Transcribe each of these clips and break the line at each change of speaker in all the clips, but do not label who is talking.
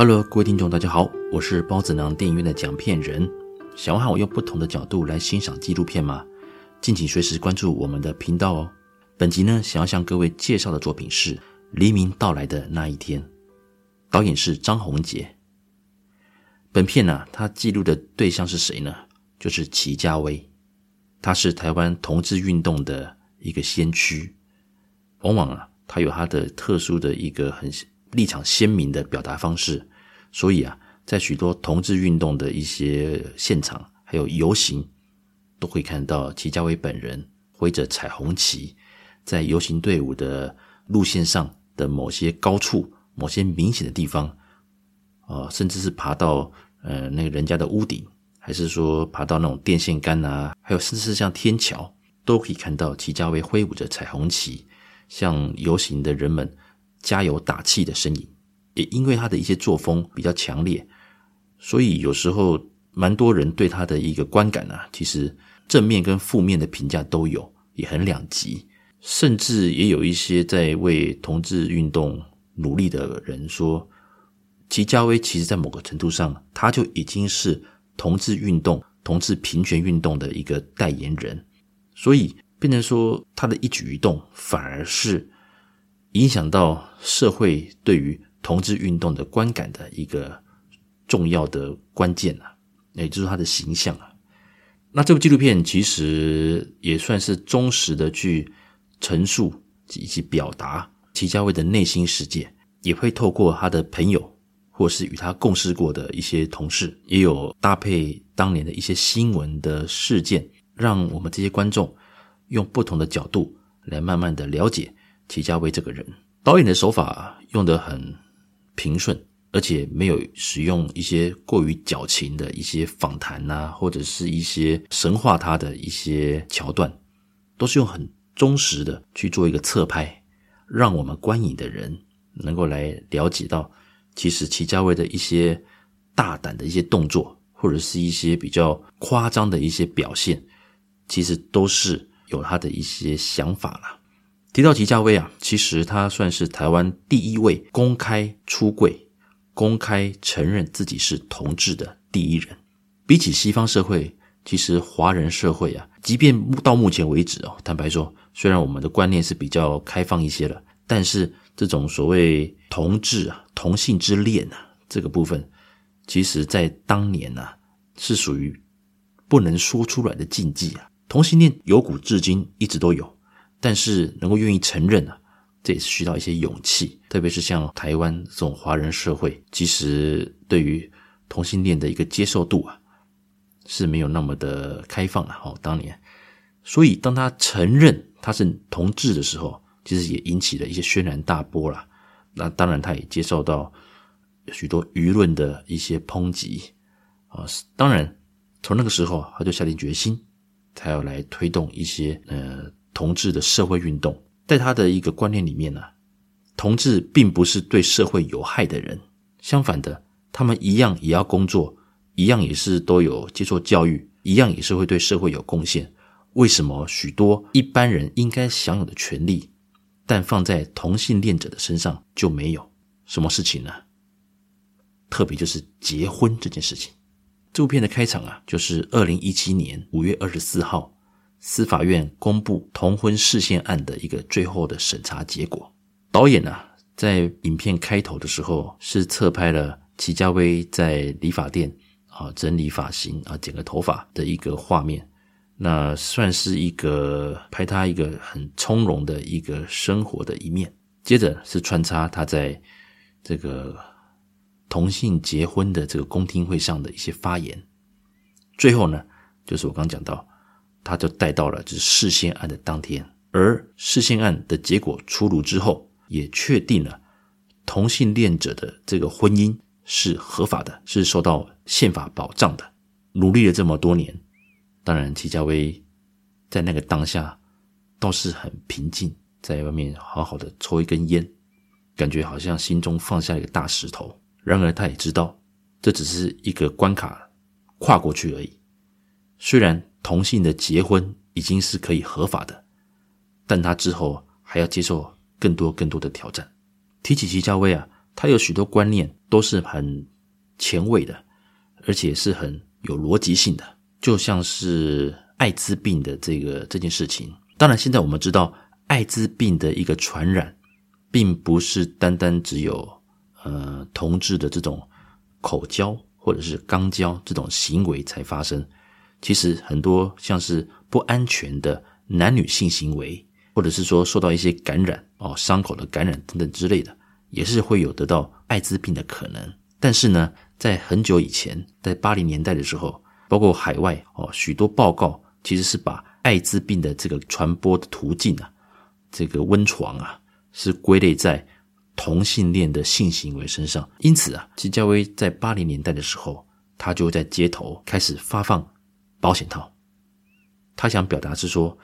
Hello，各位听众，大家好，我是包子囊电影院的讲片人。想要和我用不同的角度来欣赏纪录片吗？敬请随时关注我们的频道哦。本集呢，想要向各位介绍的作品是《黎明到来的那一天》，导演是张宏杰。本片呢、啊，它记录的对象是谁呢？就是齐家威，他是台湾同志运动的一个先驱。往往啊，他有他的特殊的一个很立场鲜明的表达方式，所以啊，在许多同志运动的一些现场还有游行，都会看到齐家威本人挥着彩虹旗。在游行队伍的路线上的某些高处、某些明显的地方，啊、呃，甚至是爬到呃那个人家的屋顶，还是说爬到那种电线杆啊，还有甚至是像天桥，都可以看到齐家威挥舞着彩虹旗，向游行的人们加油打气的身影。也因为他的一些作风比较强烈，所以有时候蛮多人对他的一个观感啊，其实正面跟负面的评价都有，也很两极。甚至也有一些在为同志运动努力的人说，齐家威其实，在某个程度上，他就已经是同志运动、同志平权运动的一个代言人，所以变成说他的一举一动，反而是影响到社会对于同志运动的观感的一个重要的关键啊，也就是他的形象啊。那这部纪录片其实也算是忠实的去。陈述以及表达齐家威的内心世界，也会透过他的朋友，或是与他共事过的一些同事，也有搭配当年的一些新闻的事件，让我们这些观众用不同的角度来慢慢的了解齐家威这个人。导演的手法用得很平顺，而且没有使用一些过于矫情的一些访谈啊，或者是一些神化他的一些桥段，都是用很。忠实的去做一个侧拍，让我们观影的人能够来了解到，其实齐家卫的一些大胆的一些动作，或者是一些比较夸张的一些表现，其实都是有他的一些想法啦。提到齐家威啊，其实他算是台湾第一位公开出柜、公开承认自己是同志的第一人。比起西方社会，其实华人社会啊，即便到目前为止哦，坦白说。虽然我们的观念是比较开放一些了，但是这种所谓同志啊、同性之恋啊这个部分，其实在当年呢、是属于不能说出来的禁忌啊。同性恋由古至今一直都有，但是能够愿意承认啊，这也是需要一些勇气。特别是像台湾这种华人社会，其实对于同性恋的一个接受度啊是没有那么的开放了。哦，当年，所以当他承认。他是同志的时候，其实也引起了一些轩然大波啦。那当然，他也接受到许多舆论的一些抨击啊。当然，从那个时候，他就下定决心，他要来推动一些呃同志的社会运动。在他的一个观念里面呢，同志并不是对社会有害的人，相反的，他们一样也要工作，一样也是都有接受教育，一样也是会对社会有贡献。为什么许多一般人应该享有的权利，但放在同性恋者的身上就没有？什么事情呢？特别就是结婚这件事情。这部片的开场啊，就是二零一七年五月二十四号，司法院公布同婚释宪案的一个最后的审查结果。导演啊，在影片开头的时候是侧拍了齐家威在理发店啊整理发型啊剪个头发的一个画面。那算是一个拍他一个很从容的一个生活的一面，接着是穿插他在这个同性结婚的这个公听会上的一些发言，最后呢，就是我刚讲到，他就带到了就是释宪案的当天，而释宪案的结果出炉之后，也确定了同性恋者的这个婚姻是合法的，是受到宪法保障的，努力了这么多年。当然，祁家威在那个当下倒是很平静，在外面好好的抽一根烟，感觉好像心中放下一个大石头。然而，他也知道这只是一个关卡，跨过去而已。虽然同性的结婚已经是可以合法的，但他之后还要接受更多更多的挑战。提起祁家威啊，他有许多观念都是很前卫的，而且是很有逻辑性的，就像是艾滋病的这个这件事情。当然，现在我们知道艾滋病的一个传染，并不是单单只有呃同志的这种口交或者是肛交这种行为才发生，其实很多像是不安全的男女性行为。或者是说受到一些感染哦，伤口的感染等等之类的，也是会有得到艾滋病的可能。但是呢，在很久以前，在八零年代的时候，包括海外哦，许多报告其实是把艾滋病的这个传播的途径啊，这个温床啊，是归类在同性恋的性行为身上。因此啊，祁家威在八零年代的时候，他就在街头开始发放保险套。他想表达是说。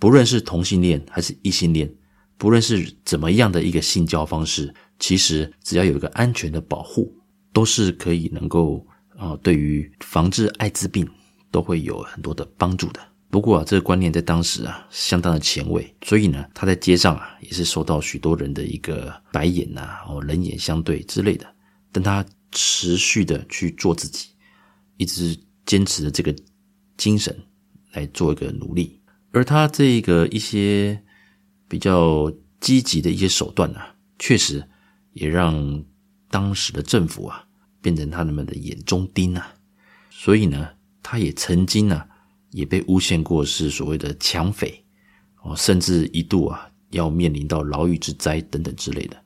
不论是同性恋还是异性恋，不论是怎么样的一个性交方式，其实只要有一个安全的保护，都是可以能够啊，对于防治艾滋病都会有很多的帮助的。不过啊，这个观念在当时啊，相当的前卫，所以呢，他在街上啊，也是受到许多人的一个白眼呐，哦，冷眼相对之类的。但他持续的去做自己，一直坚持的这个精神来做一个努力。而他这个一些比较积极的一些手段啊，确实也让当时的政府啊变成他们的眼中钉啊。所以呢，他也曾经呢、也被诬陷过是所谓的抢匪哦，甚至一度啊要面临到牢狱之灾等等之类的。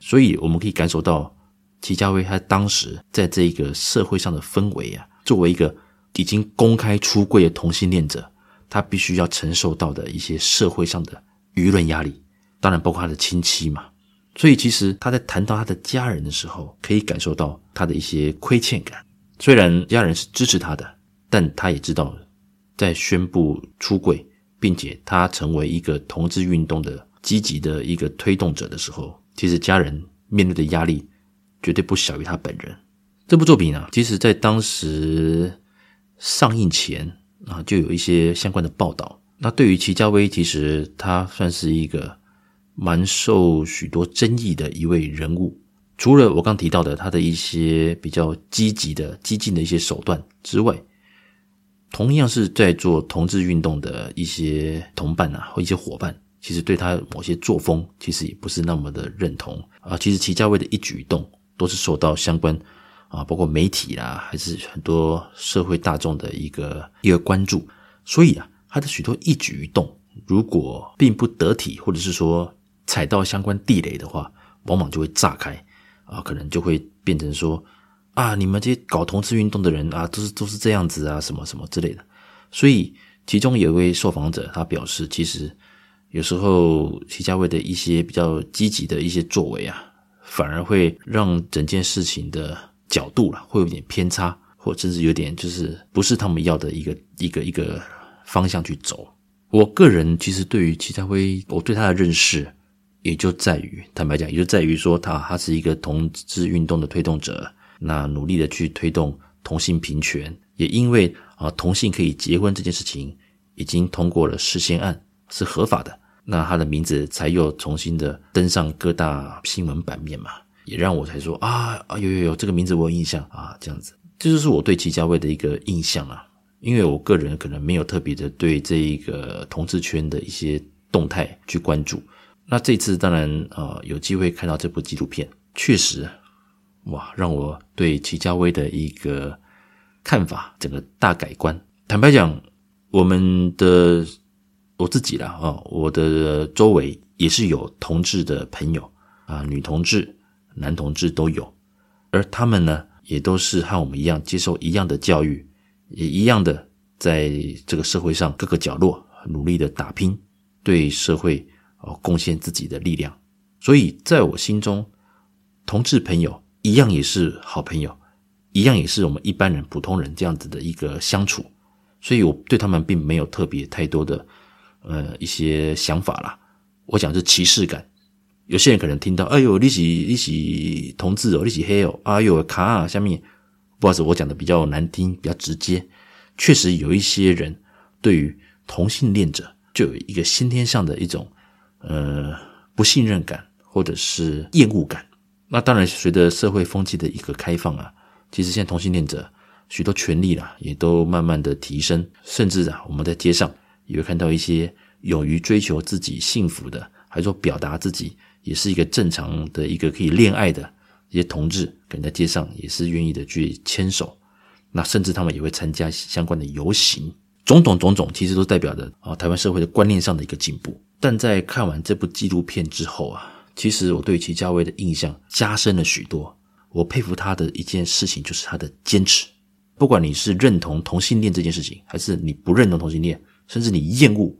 所以我们可以感受到齐家威他当时在这个社会上的氛围啊，作为一个已经公开出柜的同性恋者。他必须要承受到的一些社会上的舆论压力，当然包括他的亲戚嘛。所以其实他在谈到他的家人的时候，可以感受到他的一些亏欠感。虽然家人是支持他的，但他也知道，在宣布出柜，并且他成为一个同志运动的积极的一个推动者的时候，其实家人面对的压力绝对不小于他本人。这部作品呢，其实在当时上映前。啊，就有一些相关的报道。那对于齐家威，其实他算是一个蛮受许多争议的一位人物。除了我刚提到的他的一些比较积极的、激进的一些手段之外，同样是在做同志运动的一些同伴啊，或一些伙伴，其实对他某些作风，其实也不是那么的认同啊。其实齐家威的一举一动，都是受到相关。啊，包括媒体啦，还是很多社会大众的一个一个关注，所以啊，他的许多一举一动，如果并不得体，或者是说踩到相关地雷的话，往往就会炸开啊，可能就会变成说啊，你们这些搞同志运动的人啊，都是都是这样子啊，什么什么之类的。所以其中有一位受访者，他表示，其实有时候徐家威的一些比较积极的一些作为啊，反而会让整件事情的。角度了，会有点偏差，或甚至有点就是不是他们要的一个一个一个方向去走。我个人其实对于齐家辉，我对他的认识也就在于，坦白讲，也就在于说他他是一个同志运动的推动者，那努力的去推动同性平权，也因为啊同性可以结婚这件事情已经通过了释宪案，是合法的，那他的名字才又重新的登上各大新闻版面嘛。也让我才说啊啊有有有这个名字我有印象啊，这样子，这就是我对齐家威的一个印象啊。因为我个人可能没有特别的对这一个同志圈的一些动态去关注。那这次当然啊有机会看到这部纪录片，确实哇让我对齐家威的一个看法整个大改观。坦白讲，我们的我自己啦啊，我的周围也是有同志的朋友啊，女同志。男同志都有，而他们呢，也都是和我们一样接受一样的教育，也一样的在这个社会上各个角落努力的打拼，对社会哦贡献自己的力量。所以在我心中，同志朋友一样也是好朋友，一样也是我们一般人普通人这样子的一个相处。所以我对他们并没有特别太多的呃一些想法啦。我讲是歧视感。有些人可能听到，哎呦，你是你是同志哦，你是黑哦，哎呦卡啊，下面不好意思，我讲的比较难听，比较直接。确实有一些人对于同性恋者就有一个先天上的一种呃不信任感或者是厌恶感。那当然，随着社会风气的一个开放啊，其实现在同性恋者许多权利啦，也都慢慢的提升，甚至啊，我们在街上也会看到一些勇于追求自己幸福的，还说表达自己也是一个正常的一个可以恋爱的一些同志，可能在街上也是愿意的去牵手，那甚至他们也会参加相关的游行，种种种种，其实都代表着啊，台湾社会的观念上的一个进步。但在看完这部纪录片之后啊。其实我对齐家威的印象加深了许多。我佩服他的一件事情就是他的坚持。不管你是认同同性恋这件事情，还是你不认同同性恋，甚至你厌恶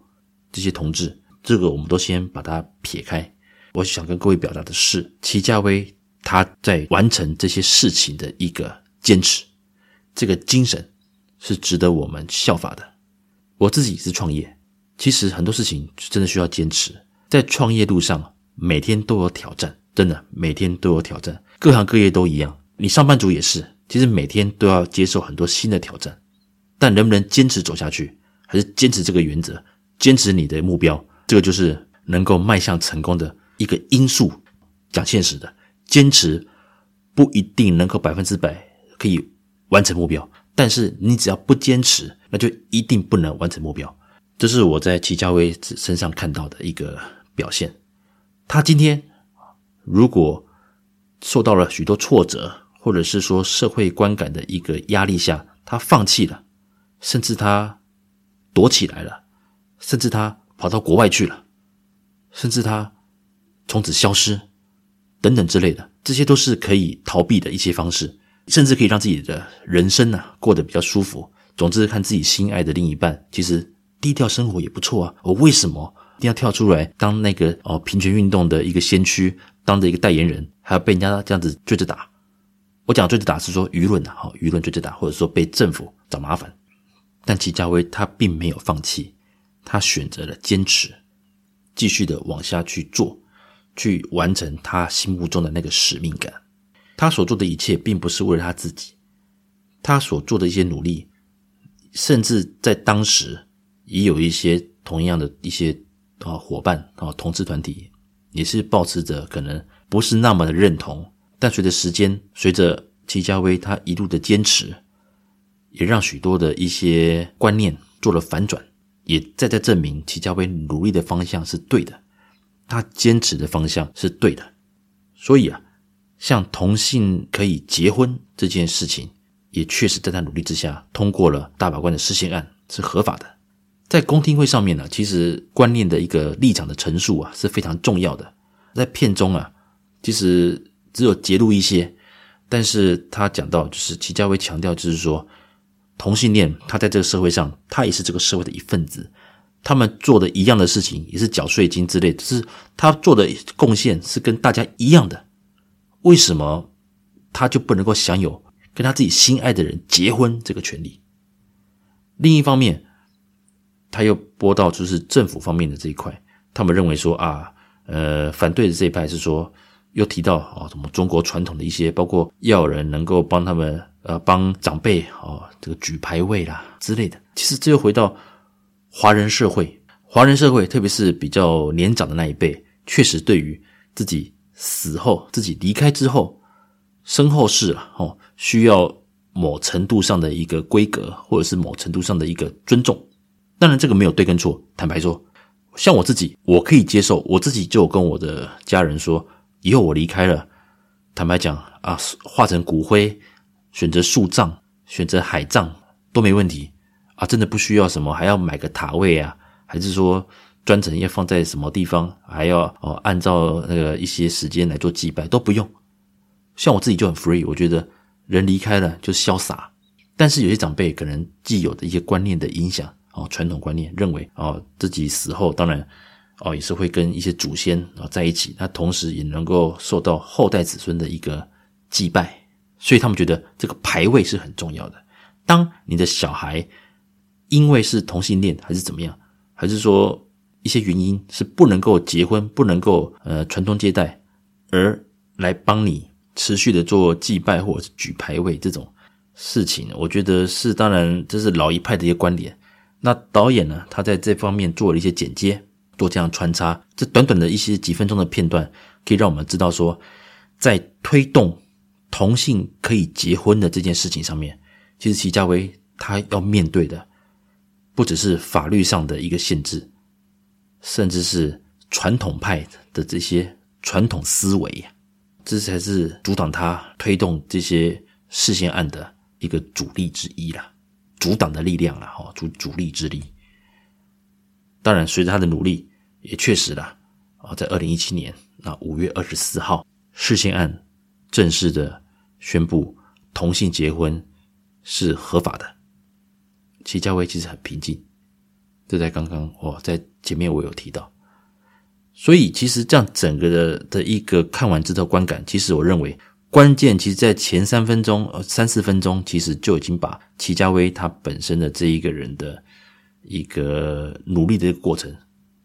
这些同志，这个我们都先把它撇开。我想跟各位表达的是，齐家威他在完成这些事情的一个坚持，这个精神是值得我们效法的。我自己是创业，其实很多事情真的需要坚持，在创业路上。每天都有挑战，真的每天都有挑战，各行各业都一样。你上班族也是，其实每天都要接受很多新的挑战。但能不能坚持走下去，还是坚持这个原则，坚持你的目标，这个就是能够迈向成功的一个因素。讲现实的，坚持不一定能够百分之百可以完成目标，但是你只要不坚持，那就一定不能完成目标。这是我在齐家威身上看到的一个表现。他今天如果受到了许多挫折，或者是说社会观感的一个压力下，他放弃了，甚至他躲起来了，甚至他跑到国外去了，甚至他从此消失，等等之类的，这些都是可以逃避的一些方式，甚至可以让自己的人生呢过得比较舒服。总之，看自己心爱的另一半，其实低调生活也不错啊。我为什么？一定要跳出来当那个哦平权运动的一个先驱，当着一个代言人，还要被人家这样子追着打。我讲追着打是说舆论的哈，舆论追着打，或者说被政府找麻烦。但齐家威他并没有放弃，他选择了坚持，继续的往下去做，去完成他心目中的那个使命感。他所做的一切并不是为了他自己，他所做的一些努力，甚至在当时也有一些同样的一些。啊，伙伴啊，同志团体也是抱持着可能不是那么的认同，但随着时间，随着齐家威他一路的坚持，也让许多的一些观念做了反转，也再再证明齐家威努力的方向是对的，他坚持的方向是对的。所以啊，像同性可以结婚这件事情，也确实在他努力之下通过了大法官的释宪案，是合法的。在公听会上面呢，其实观念的一个立场的陈述啊是非常重要的。在片中啊，其实只有揭露一些，但是他讲到就是齐家威强调，就是说同性恋他在这个社会上，他也是这个社会的一份子，他们做的一样的事情，也是缴税金之类的，是他做的贡献是跟大家一样的。为什么他就不能够享有跟他自己心爱的人结婚这个权利？另一方面。他又播到就是政府方面的这一块，他们认为说啊，呃，反对的这一派是说，又提到啊，什么中国传统的一些，包括要人能够帮他们，呃，帮长辈啊，这个举牌位啦之类的。其实这又回到华人社会，华人社会特别是比较年长的那一辈，确实对于自己死后、自己离开之后，身后事啊，哦，需要某程度上的一个规格，或者是某程度上的一个尊重。当然，这个没有对跟错。坦白说，像我自己，我可以接受。我自己就跟我的家人说，以后我离开了，坦白讲啊，化成骨灰，选择树葬，选择海葬都没问题啊，真的不需要什么，还要买个塔位啊，还是说专程要放在什么地方，还要哦按照那个一些时间来做祭拜都不用。像我自己就很 free，我觉得人离开了就潇洒。但是有些长辈可能既有的一些观念的影响。哦，传统观念认为，哦，自己死后当然，哦，也是会跟一些祖先啊在一起，那同时也能够受到后代子孙的一个祭拜，所以他们觉得这个牌位是很重要的。当你的小孩因为是同性恋还是怎么样，还是说一些原因是不能够结婚、不能够呃传宗接代，而来帮你持续的做祭拜或者是举牌位这种事情，我觉得是当然这是老一派的一些观点。那导演呢，他在这方面做了一些剪接，做这样穿插，这短短的一些几分钟的片段，可以让我们知道说，在推动同性可以结婚的这件事情上面，其实齐家威他要面对的不只是法律上的一个限制，甚至是传统派的这些传统思维，这才是阻挡他推动这些事件案的一个主力之一啦，阻挡的力量啦，哈，主主力之力。当然，随着他的努力，也确实了啊，在二零一七年那五月二十四号，事件案正式的宣布同性结婚是合法的。齐家威其实很平静，这在刚刚哦，在前面我有提到。所以，其实这样整个的的一个看完之后观感，其实我认为关键其实在前三分钟呃三四分钟，其实就已经把齐家威他本身的这一个人的。一个努力的一个过程，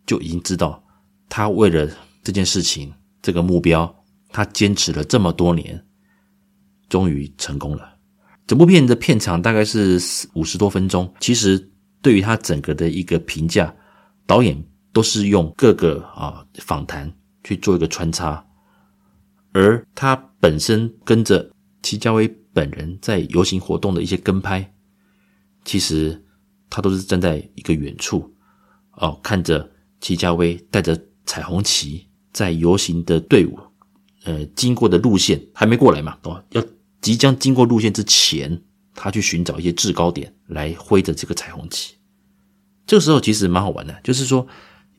就已经知道他为了这件事情、这个目标，他坚持了这么多年，终于成功了。整部片的片长大概是四五十多分钟。其实对于他整个的一个评价，导演都是用各个啊访谈去做一个穿插，而他本身跟着齐家威本人在游行活动的一些跟拍，其实。他都是站在一个远处，哦，看着齐家威带着彩虹旗在游行的队伍，呃，经过的路线还没过来嘛，哦，要即将经过路线之前，他去寻找一些制高点来挥着这个彩虹旗。这个时候其实蛮好玩的，就是说，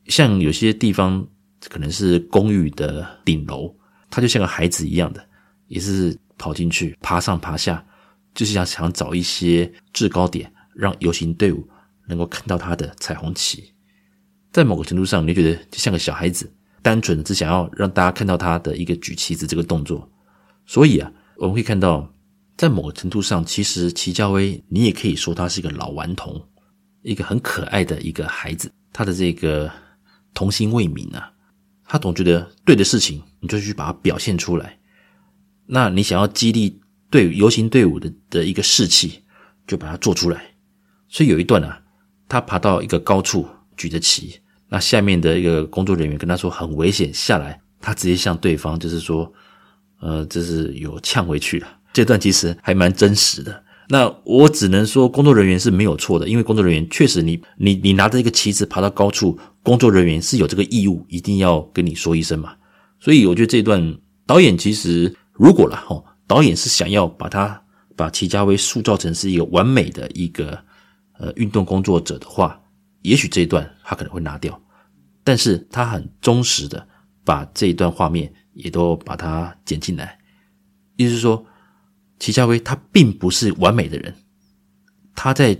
像有些地方可能是公寓的顶楼，他就像个孩子一样的，也是跑进去，爬上爬下，就是想想找一些制高点。让游行队伍能够看到他的彩虹旗，在某个程度上，你觉得就像个小孩子，单纯的只想要让大家看到他的一个举旗子这个动作。所以啊，我们会看到，在某个程度上，其实齐家威，你也可以说他是一个老顽童，一个很可爱的一个孩子。他的这个童心未泯啊，他总觉得对的事情，你就去把它表现出来。那你想要激励队游行队伍的的一个士气，就把它做出来。所以有一段啊，他爬到一个高处，举着旗，那下面的一个工作人员跟他说很危险，下来，他直接向对方就是说，呃，这是有呛回去了。这段其实还蛮真实的。那我只能说，工作人员是没有错的，因为工作人员确实你，你你拿着一个旗子爬到高处，工作人员是有这个义务，一定要跟你说一声嘛。所以我觉得这段导演其实如果了哈，导演是想要把他把齐家威塑造成是一个完美的一个。呃，运动工作者的话，也许这一段他可能会拿掉，但是他很忠实的把这一段画面也都把它剪进来。意思是说，齐家威他并不是完美的人，他在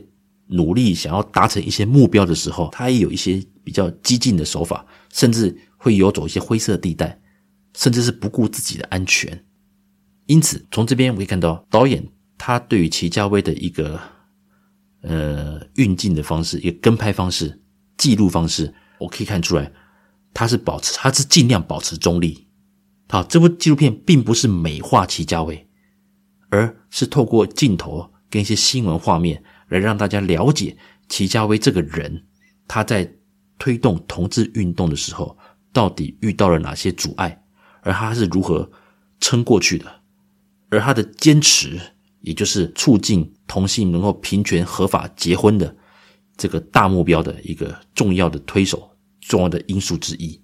努力想要达成一些目标的时候，他也有一些比较激进的手法，甚至会游走一些灰色地带，甚至是不顾自己的安全。因此，从这边我可以看到导演他对于齐家威的一个。呃，运镜的方式，一个跟拍方式，记录方式，我可以看出来，他是保持，他是尽量保持中立。好，这部纪录片并不是美化齐家威，而是透过镜头跟一些新闻画面来让大家了解齐家威这个人，他在推动同志运动的时候，到底遇到了哪些阻碍，而他是如何撑过去的，而他的坚持。也就是促进同性能够平权合法结婚的这个大目标的一个重要的推手，重要的因素之一。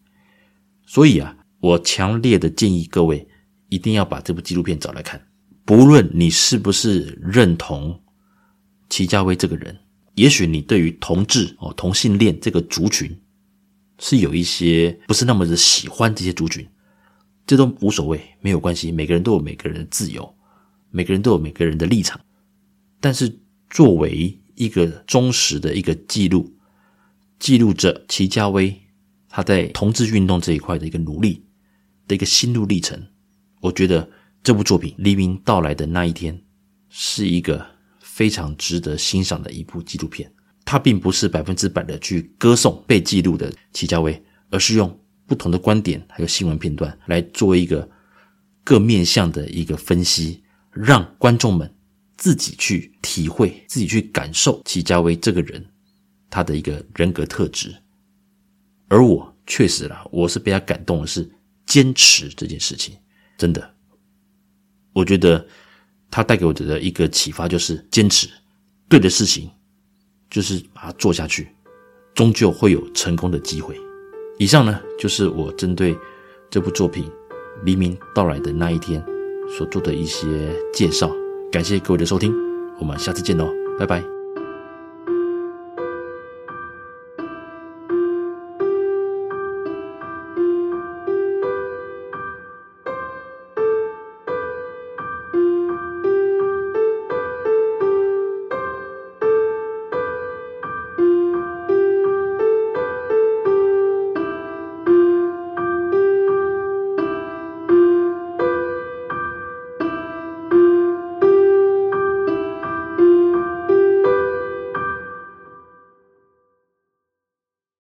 所以啊，我强烈的建议各位一定要把这部纪录片找来看。不论你是不是认同齐家威这个人，也许你对于同志哦同性恋这个族群是有一些不是那么的喜欢这些族群，这都无所谓，没有关系，每个人都有每个人的自由。每个人都有每个人的立场，但是作为一个忠实的一个记录，记录着齐家威他在同志运动这一块的一个努力的一个心路历程，我觉得这部作品《黎明到来的那一天》是一个非常值得欣赏的一部纪录片。它并不是百分之百的去歌颂被记录的祁家威，而是用不同的观点还有新闻片段来做一个各面向的一个分析。让观众们自己去体会、自己去感受祁家威这个人他的一个人格特质，而我确实啦，我是被他感动的是坚持这件事情，真的，我觉得他带给我的一个启发就是坚持，对的事情就是把它做下去，终究会有成功的机会。以上呢，就是我针对这部作品《黎明到来的那一天》所做的一些介绍。感谢各位的收听，我们下次见喽，拜拜。